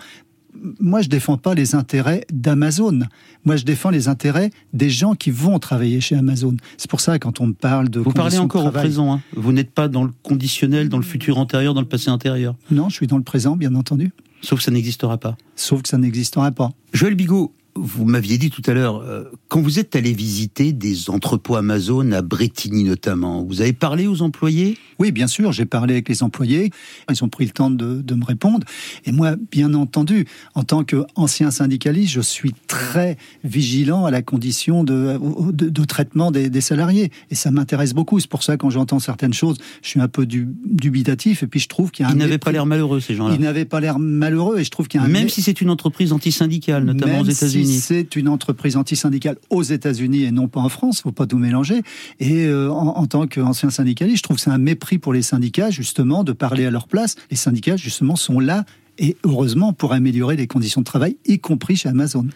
Moi, je défends pas les intérêts d'Amazon. Moi, je défends les intérêts des gens qui vont travailler chez Amazon. C'est pour ça, quand on me parle de vous parlez encore au présent. Hein. Vous n'êtes pas dans le conditionnel, dans le futur antérieur, dans le passé intérieur. Non, je suis dans le présent, bien entendu. Sauf que ça n'existera pas. Sauf que ça n'existera pas. Joël Bigot, vous m'aviez dit tout à l'heure, euh, quand vous êtes allé visiter des entrepôts Amazon à Bretigny notamment, vous avez parlé aux employés? Oui, bien sûr, j'ai parlé avec les employés. Ils ont pris le temps de, de, me répondre. Et moi, bien entendu, en tant qu'ancien syndicaliste, je suis très vigilant à la condition de, de, de traitement des, des, salariés. Et ça m'intéresse beaucoup. C'est pour ça, quand j'entends certaines choses, je suis un peu dubitatif. Et puis, je trouve qu'il y a un. Ils n'avaient pas l'air malheureux, ces gens-là. Ils n'avaient pas l'air malheureux. Et je trouve qu'il y a un. Même si c'est une entreprise antisyndicale, notamment aux États-Unis c'est une entreprise antisyndicale aux États-Unis et non pas en France, faut pas tout mélanger. Et euh, en, tant qu'ancien syndicaliste, je trouve que c'est un mépris pour les syndicats justement de parler à leur place. Les syndicats justement sont là et heureusement pour améliorer les conditions de travail, y compris chez Amazon.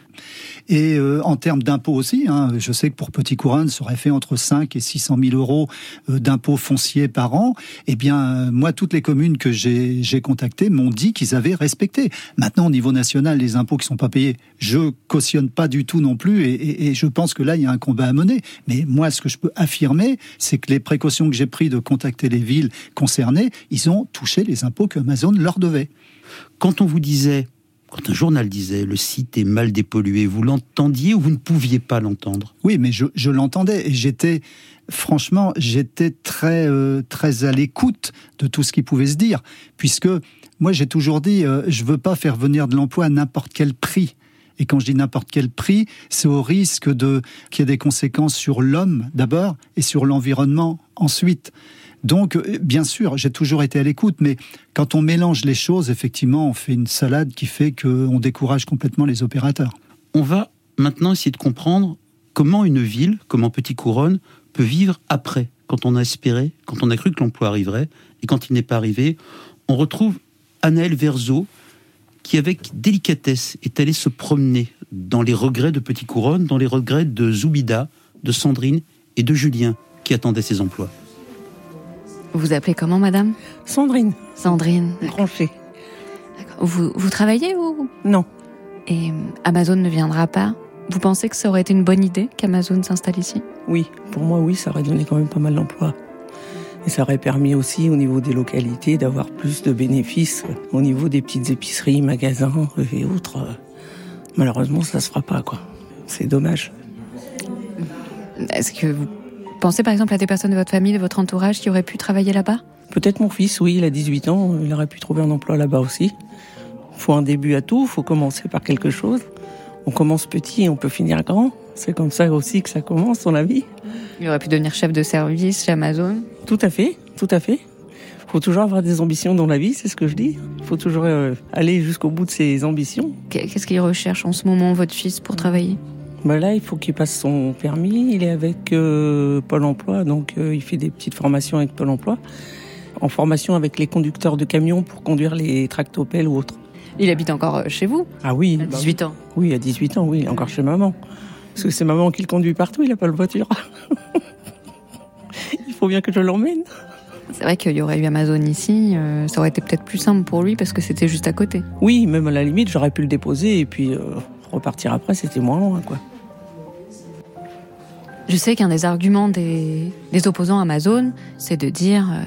Et euh, en termes d'impôts aussi, hein, je sais que pour Petit Couronne, ça aurait fait entre 5 et 600 000 euros euh, d'impôts fonciers par an. Eh bien, euh, moi, toutes les communes que j'ai contactées m'ont dit qu'ils avaient respecté. Maintenant, au niveau national, les impôts qui sont pas payés, je cautionne pas du tout non plus, et je pense que là, il y a un combat à mener. Mais moi, ce que je peux affirmer, c'est que les précautions que j'ai prises de contacter les villes concernées, ils ont touché les impôts que Amazon leur devait. Quand on vous disait, quand un journal disait le site est mal dépollué, vous l'entendiez ou vous ne pouviez pas l'entendre? Oui, mais je, l'entendais et j'étais, franchement, j'étais très, euh, très à l'écoute de tout ce qui pouvait se dire, puisque moi j'ai toujours dit, euh, je veux pas faire venir de l'emploi à n'importe quel prix. Et quand je dis n'importe quel prix, c'est au risque de qu'il y ait des conséquences sur l'homme d'abord et sur l'environnement ensuite. Donc, euh, bien sûr, j'ai toujours été à l'écoute, mais quand on mélange les choses, effectivement, on fait une salade qui fait qu'on décourage complètement les opérateurs. On va maintenant essayer de comprendre comment une ville, comment Petit Couronne, peut vivre après, quand on a espéré, quand on a cru que l'emploi arriverait, et quand il n'est pas arrivé. On retrouve Anaël Verzo, qui avec délicatesse est allé se promener dans les regrets de Petit Couronne, dans les regrets de Zoubida, de Sandrine et de Julien, qui attendaient ces emplois. Vous appelez comment, madame? Sandrine. Sandrine. Tranché. Vous, vous travaillez ou Non. Et Amazon ne viendra pas? Vous pensez que ça aurait été une bonne idée qu'Amazon s'installe ici? Oui, pour moi, oui, ça aurait donné quand même pas mal d'emplois. Et ça aurait permis aussi au niveau des localités d'avoir plus de bénéfices au niveau des petites épiceries, magasins et autres. Malheureusement, ça se fera pas, quoi. C'est dommage. Est-ce que vous pensez par exemple à des personnes de votre famille, de votre entourage qui auraient pu travailler là-bas Peut-être mon fils, oui, il a 18 ans, il aurait pu trouver un emploi là-bas aussi. Faut un début à tout, faut commencer par quelque chose. On commence petit et on peut finir grand. C'est comme ça aussi que ça commence dans la vie. Il aurait pu devenir chef de service chez Amazon Tout à fait, tout à fait. Faut toujours avoir des ambitions dans la vie, c'est ce que je dis. Faut toujours euh, aller jusqu'au bout de ses ambitions. Qu'est-ce qu'il recherche en ce moment, votre fils, pour travailler? Bah là, il faut qu'il passe son permis. Il est avec euh, Pôle Emploi, donc euh, il fait des petites formations avec Pôle Emploi, en formation avec les conducteurs de camions pour conduire les tractopelles ou autres. Il habite encore chez vous? Ah oui. À 18 ans Oui, à 18 ans, oui, il est encore chez maman. Parce que c'est maman qui le conduit partout, il n'a pas de voiture. (laughs) il faut bien que je l'emmène. C'est vrai qu'il y aurait eu Amazon ici, euh, ça aurait été peut-être plus simple pour lui parce que c'était juste à côté. Oui, même à la limite, j'aurais pu le déposer et puis euh, repartir après, c'était moins loin, quoi. Je sais qu'un des arguments des, des, opposants Amazon, c'est de dire euh,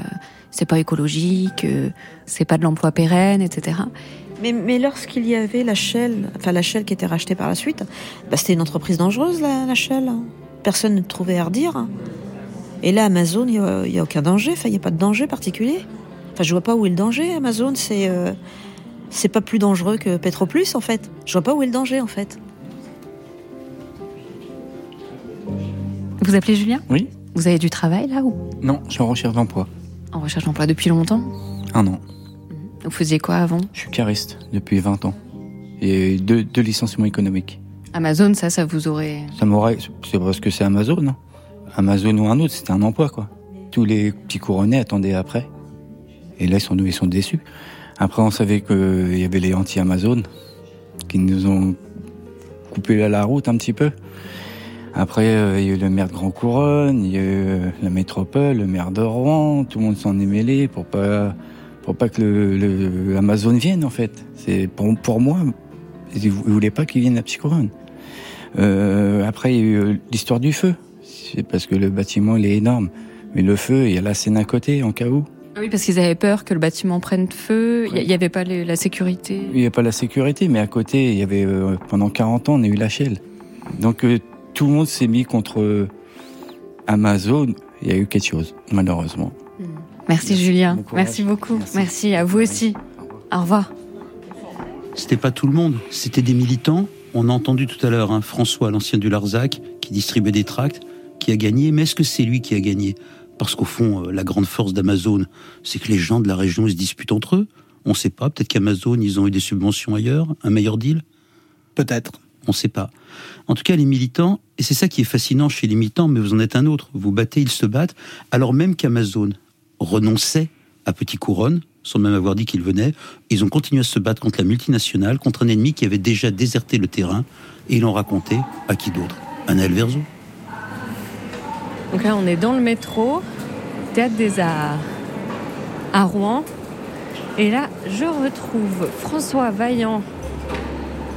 c'est pas écologique, euh, c'est pas de l'emploi pérenne, etc. Mais, mais lorsqu'il y avait la Shell, enfin la Shell qui était rachetée par la suite, bah, c'était une entreprise dangereuse la, la Shell. Personne ne trouvait à redire. Et là, Amazon, il n'y a, a, aucun danger. Enfin, il n'y a pas de danger particulier. Enfin, je vois pas où est le danger. Amazon, c'est euh, c'est pas plus dangereux que Petroplus, en fait. Je vois pas où est le danger, en fait. Vous appelez Julien? Oui. Vous avez du travail là ou? Non, je suis en recherche d'emploi. En recherche d'emploi depuis longtemps? Un an. Vous faisiez quoi avant? Je suis cariste depuis 20 ans. Et deux, deux licenciements économiques. Amazon, ça, ça vous aurait. Ça m'aurait. C'est parce que c'est Amazon, non Amazon ou un autre, c'était un emploi, quoi. Tous les petits couronnés attendaient après. Et là, ils sont, ils sont déçus. Après, on savait qu'il y avait les anti-Amazon qui nous ont coupé la, route un petit peu. Après, euh, il y a eu le maire de Grand Couronne, il y a eu la métropole, le maire de Rouen, tout le monde s'en est mêlé pour pas, pour pas que le, le Amazon vienne, en fait. C'est pour, pour moi, ils voulaient pas qu'il vienne à Couronne. Euh, après, il y a eu l'histoire du feu. C'est parce que le bâtiment, il est énorme. Mais le feu, il y a la scène à côté, en cas où. Oui, parce qu'ils avaient peur que le bâtiment prenne feu. Il n'y avait pas les, la sécurité. Il n'y avait pas la sécurité, mais à côté, il y avait, euh, pendant 40 ans, on a eu la Shell. Donc, euh, tout le monde s'est mis contre Amazon. Il y a eu quelque chose, malheureusement. Merci, Merci Julien. Bon Merci beaucoup. Merci. Merci à vous aussi. Au revoir. C'était pas tout le monde, c'était des militants. On a entendu tout à l'heure hein, François, l'ancien du Larzac, qui distribuait des tracts, qui a gagné. Mais est-ce que c'est lui qui a gagné? Parce qu'au fond, euh, la grande force d'Amazon, c'est que les gens de la région ils se disputent entre eux. On ne sait pas. Peut-être qu'Amazon, ils ont eu des subventions ailleurs, un meilleur deal? Peut-être. On ne sait pas. En tout cas, les militants, et c'est ça qui est fascinant chez les militants, mais vous en êtes un autre. Vous battez, ils se battent, alors même qu'Amazon renonçait à Petit Couronne, sans même avoir dit qu'il venait, ils ont continué à se battre contre la multinationale, contre un ennemi qui avait déjà déserté le terrain, et ils l'ont raconté à qui d'autre? À Naël Verzo. Donc là, on est dans le métro, Théâtre des Arts, à Rouen. Et là, je retrouve François Vaillant,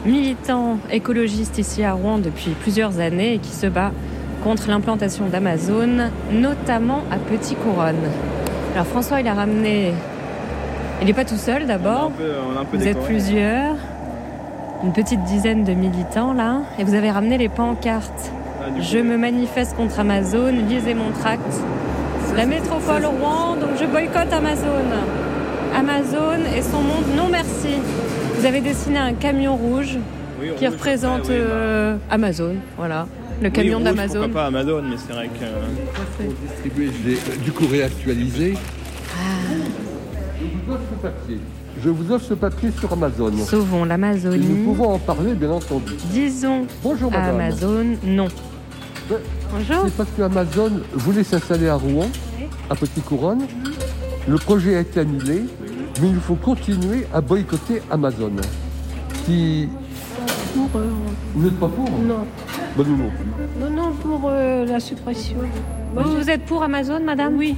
militant écologiste ici à Rouen depuis plusieurs années et qui se bat contre l'implantation d'Amazon, notamment à Petit Couronne. Alors François, il a ramené il n'est pas tout seul d'abord. Vous décoré. êtes plusieurs. Une petite dizaine de militants là. Et vous avez ramené les pancartes. Je me manifeste contre Amazon, lisez mon tract. La métropole Rouen, donc je boycotte Amazon. Amazon et son monde, non merci. Vous avez dessiné un camion rouge oui, qui rouge, représente oui, euh, Amazon. Voilà. Le camion oui, d'Amazon. Pourquoi pas Amazon, mais c'est vrai que. Euh... distribuer du courrier actualisé. Ah. Je vous offre ce papier. Je vous offre ce papier sur Amazon. Sauvons l'Amazonie. Nous pouvons en parler, bien entendu. Disons Bonjour, à. Amazon non. Bonjour. C'est parce que Amazon voulait s'installer à Rouen, oui. à Petit Couronne. Le projet a été annulé, mais il faut continuer à boycotter Amazon. Qui. Pour, euh... Vous n'êtes pas pour Non. Ben, nous non. Non, non, pour euh, la suppression. Vous, vous, êtes pour Amazon, madame Oui.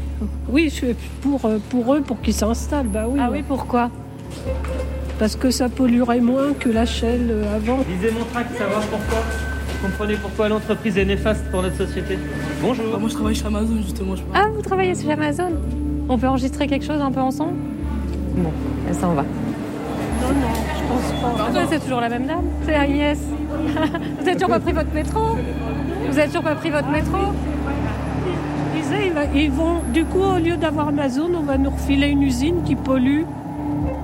Oui, je suis pour, euh, pour eux, pour qu'ils s'installent. Bah oui. Ah oui, pourquoi Parce que ça polluerait moins que la Shell avant. Lisez mon tract, savoir pourquoi. Vous comprenez pourquoi l'entreprise est néfaste pour notre société Bonjour. Bah, moi je travaille chez Amazon justement. Je Ah, vous travaillez chez Amazon On peut enregistrer quelque chose un peu ensemble Bon, ça on va. Non, non, je pense pas. Ah, c'est toujours la même dame. C'est Agnès. (laughs) vous avez toujours pas pris votre métro Vous avez toujours pas pris votre métro Ils disaient, ils va- ils vont, du coup, au lieu d'avoir Amazon, on va nous refiler une usine qui pollue,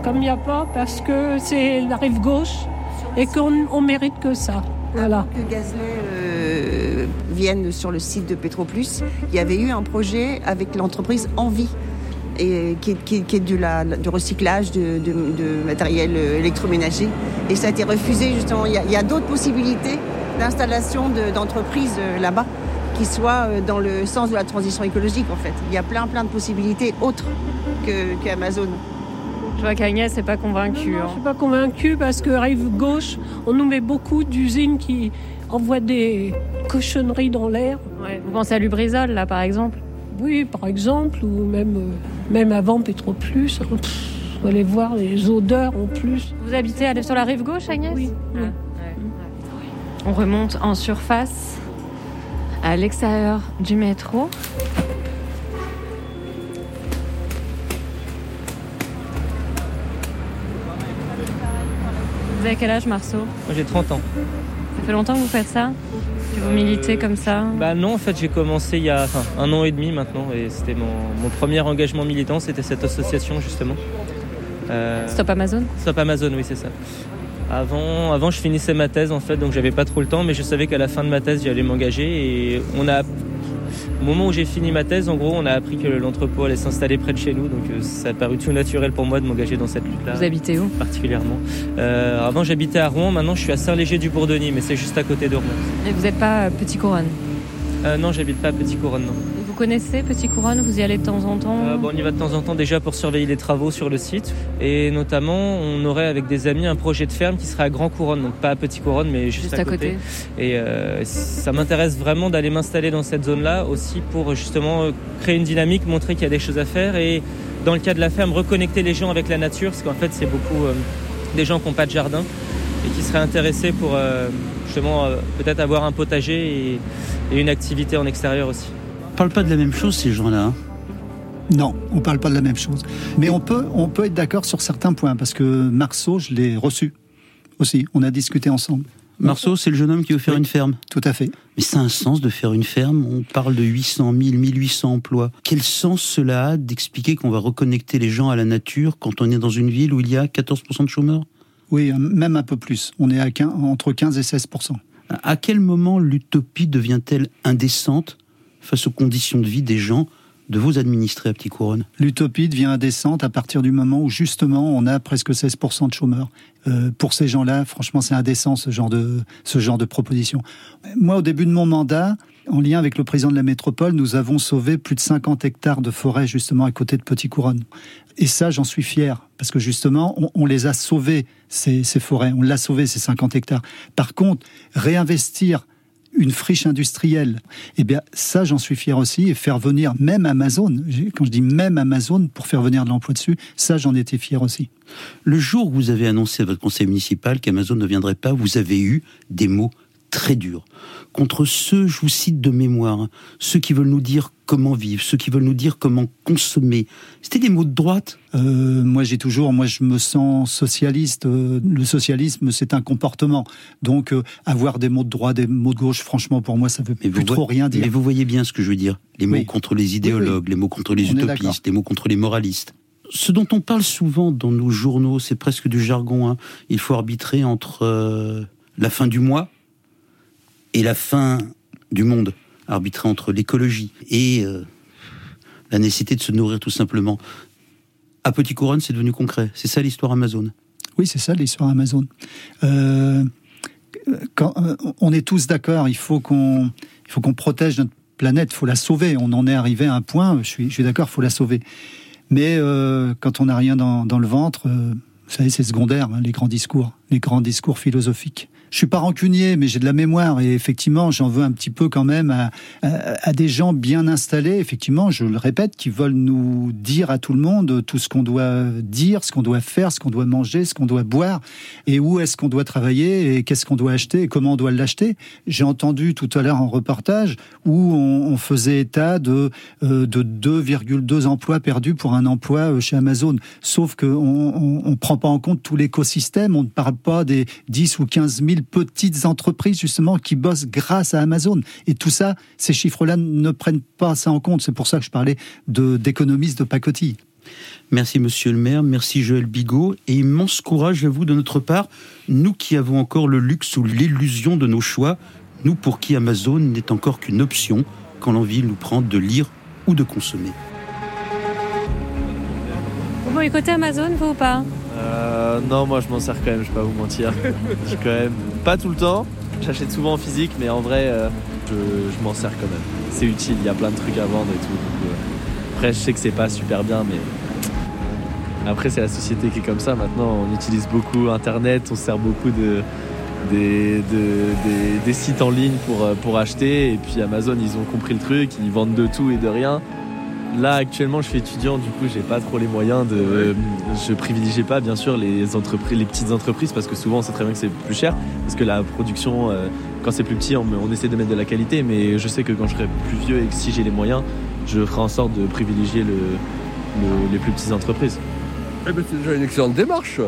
comme il n'y a pas, parce que c'est la rive gauche et qu'on on mérite que ça. Voilà. que Gazlet euh, vienne sur le site de Petroplus, il y avait eu un projet avec l'entreprise Envie, et qui, est- du, la- du recyclage de, matériel euh, électroménager. Et ça a été refusé justement. Il y a, d'autres possibilités d'installation de- d'entreprises euh, là-bas qui soient dans le sens de la transition écologique en fait. Il y a plein plein de possibilités autres qu'Amazon. Je vois qu'Agnès n'est pas convaincue. Non, hein. je suis pas convaincue parce que rive gauche, on nous met beaucoup d'usines qui envoient des cochonneries dans l'air. Vous pensez à Lubrizol, là, par exemple? Oui, par exemple, ou même, euh, même avant Petroplus. hein, pff, faut aller voir les odeurs en plus. Vous habitez à- sur la rive gauche, Agnès? Oui. oui. On remonte en surface à l'extérieur du métro. Vous avez quel âge, Marceau Moi j'ai 30 ans. Ça fait longtemps que vous faites ça Que vous militez comme ça Bah non, en fait j'ai commencé il y a enfin, un an et demi maintenant et c'était mon, mon premier engagement militant, c'était cette association justement. Euh, Stop Amazon Stop Amazon, oui c'est ça. Avant, avant je finissais ma thèse en fait, donc j'avais pas trop le temps, mais je savais qu'à la fin de ma thèse j'allais m'engager et on a au moment où j'ai fini ma thèse, en gros, on a appris que l'entrepôt allait s'installer près de chez nous, donc euh, ça a paru tout naturel pour moi de m'engager dans cette lutte-là. Vous habitez où? Particulièrement. Euh, avant, j'habitais à Rouen, maintenant je suis à Saint-Léger-du-Bourdonnier, mais c'est juste à côté de Rouen. Et vous n'êtes pas euh, Petit Couronne? Euh, non, j'habite pas à Petit Couronne, non. Vous connaissez Petit Couronne Vous y allez de temps en temps Euh, bon, on y va de temps en temps déjà pour surveiller les travaux sur le site. Et notamment, on aurait avec des amis un projet de ferme qui serait à Grand Couronne, donc pas à Petit Couronne, mais juste, Juste à, à côté. côté. Et euh, ça m'intéresse vraiment d'aller m'installer dans cette zone-là aussi pour justement euh, créer une dynamique, montrer qu'il y a des choses à faire et dans le cas de la ferme, reconnecter les gens avec la nature, parce qu'en fait, c'est beaucoup euh, des gens qui n'ont pas de jardin et qui seraient intéressés pour euh, justement euh, peut-être avoir un potager et, et une activité en extérieur aussi. On parle pas de la même chose, ces gens-là. hein. Non, on parle pas de la même chose. Mais on peut, on peut être d'accord sur certains points, parce que Marceau, je l'ai reçu aussi. On a discuté ensemble. Marceau, c'est le jeune homme qui veut faire une ferme. Tout à fait. Mais ça a un sens de faire une ferme. On parle de 800 000, 1800 emplois. Quel sens cela a d'expliquer qu'on va reconnecter les gens à la nature quand on est dans une ville où il y a 14% de chômeurs? Oui, même un peu plus. On est à 15 entre 15 et 16% À quel moment l'utopie devient-elle indécente? Face aux conditions de vie des gens, de vos administrés à Petit Couronne L'utopie devient indécente à partir du moment où justement on a presque 16% de chômeurs. Euh, pour ces gens-là, franchement, c'est indécent ce genre de ce genre de proposition. Moi, au début de mon mandat, en lien avec le président de la métropole, nous avons sauvé plus de 50 hectares de forêt justement à côté de Petit Couronne. Et ça, j'en suis fier parce que justement, on, on les a sauvés ces, ces forêts, on l'a sauvé ces 50 hectares. Par contre, réinvestir une friche industrielle, eh bien ça j'en suis fier aussi et faire venir même Amazon, quand je dis même Amazon pour faire venir de l'emploi dessus, ça j'en étais fier aussi. Le jour où vous avez annoncé à votre conseil municipal qu'Amazon ne viendrait pas, vous avez eu des mots très durs contre ceux, je vous cite de mémoire, ceux qui veulent nous dire comment vivre, ceux qui veulent nous dire comment consommer. C'était des mots de droite? Euh, moi j'ai toujours, moi je me sens socialiste. Euh, le socialisme c'est un comportement, donc euh, avoir des mots de droite, des mots de gauche, franchement pour moi ça veut plus vous trop voyez- rien dire. Mais vous voyez bien ce que je veux dire. Les mots Oui. contre les idéologues, les mots contre les On utopistes, les mots contre les moralistes. Ce dont on parle souvent dans nos journaux, c'est presque du jargon. hein. Il faut arbitrer entre la fin du mois et la fin du monde. Arbitrer entre l'écologie et euh, la nécessité de se nourrir tout simplement. À Petit Couronne, c'est devenu concret. C'est ça l'histoire Amazon. Oui, c'est ça l'histoire Amazon. Euh, quand, euh, on est tous d'accord, il faut qu'on faut qu'on protège notre planète, il faut la sauver. On en est arrivé à un point, je suis, je suis d'accord, il faut la sauver. Mais euh, quand on n'a rien dans, dans le ventre, euh, vous savez, c'est secondaire, hein, les grands discours, les grands discours philosophiques. Je suis pas rancunier, mais j'ai de la mémoire et effectivement, j'en veux un petit peu quand même à, à, des gens bien installés. Effectivement, je le répète, qui veulent nous dire à tout le monde tout ce qu'on doit dire, ce qu'on doit faire, ce qu'on doit manger, ce qu'on doit boire et où est-ce qu'on doit travailler et qu'est-ce qu'on doit acheter et comment on doit l'acheter. J'ai entendu tout à l'heure en reportage où on, faisait état de euh, de 2,2 emplois perdus pour un emploi euh, chez Amazon. Sauf qu'on on, on prend pas en compte tout l'écosystème. On ne parle pas des 10 ou 15 000 petites entreprises justement qui bossent grâce à Amazon. Et tout ça, ces chiffres-là ne prennent pas ça en compte. C'est pour ça que je parlais de d'économistes de pacotille. Merci Monsieur le maire, merci Joël Bigot et immense courage à vous de notre part, nous qui avons encore le luxe ou l'illusion de nos choix, nous pour qui Amazon n'est encore qu'une option quand l'envie nous prend de lire ou de consommer. Vous boycottez Amazon, vous ou pas euh, Non, moi je m'en sers quand même, je vais pas vous mentir. (laughs) je quand même pas tout le temps. J'achète souvent en physique, mais en vrai, euh, je, m'en sers quand même. C'est utile, il y a plein de trucs à vendre et tout. Euh, après, je sais que c'est pas super bien, mais après, c'est la société qui est comme ça. Maintenant, on utilise beaucoup Internet, on sert beaucoup de, des, des, sites en ligne pour, pour acheter. Et puis Amazon, ils ont compris le truc, ils vendent de tout et de rien. Là, actuellement, je suis étudiant, du coup, j'ai pas trop les moyens de. Je privilégie pas, bien sûr, les entreprises, les petites entreprises, parce que souvent, on sait très bien que c'est plus cher, parce que la production, euh, quand c'est plus petit, on, essaie de mettre de la qualité, mais je sais que quand je serai plus vieux et que si j'ai les moyens, je ferai en sorte de privilégier les plus petites entreprises. Eh ben, c'est déjà une excellente démarche.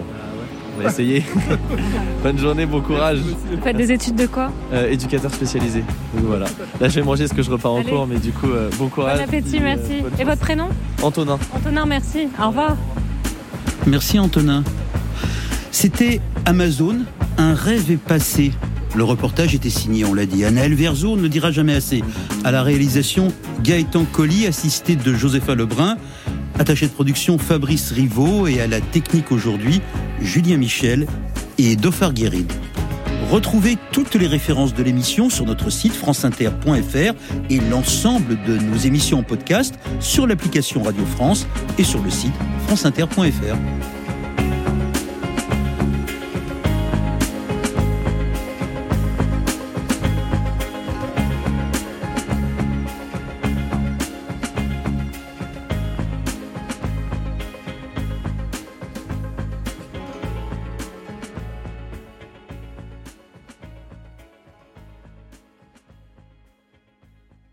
On va essayer. (laughs) Bonne journée, bon courage. Vous faites des études de quoi euh, Éducateur spécialisé. Donc voilà. Là, je vais manger ce que je repars en cours, mais du coup, euh, bon courage. Bon appétit, merci. Euh, Et votre prénom Antonin. Antonin, merci. Au revoir. Merci Antonin. C'était Amazon, un rêve est passé. Le reportage était signé, on l'a dit. Anaël Verzo ne dira jamais assez. À la réalisation, Gaëtan Colli, assisté de Josepha Lebrun. Attaché de production Fabrice Rivaud et à la technique aujourd'hui Julien Michel et Dofar Guéride. Retrouvez toutes les références de l'émission sur notre site franceinter.fr et l'ensemble de nos émissions en podcast sur l'application Radio France et sur le site franceinter.fr.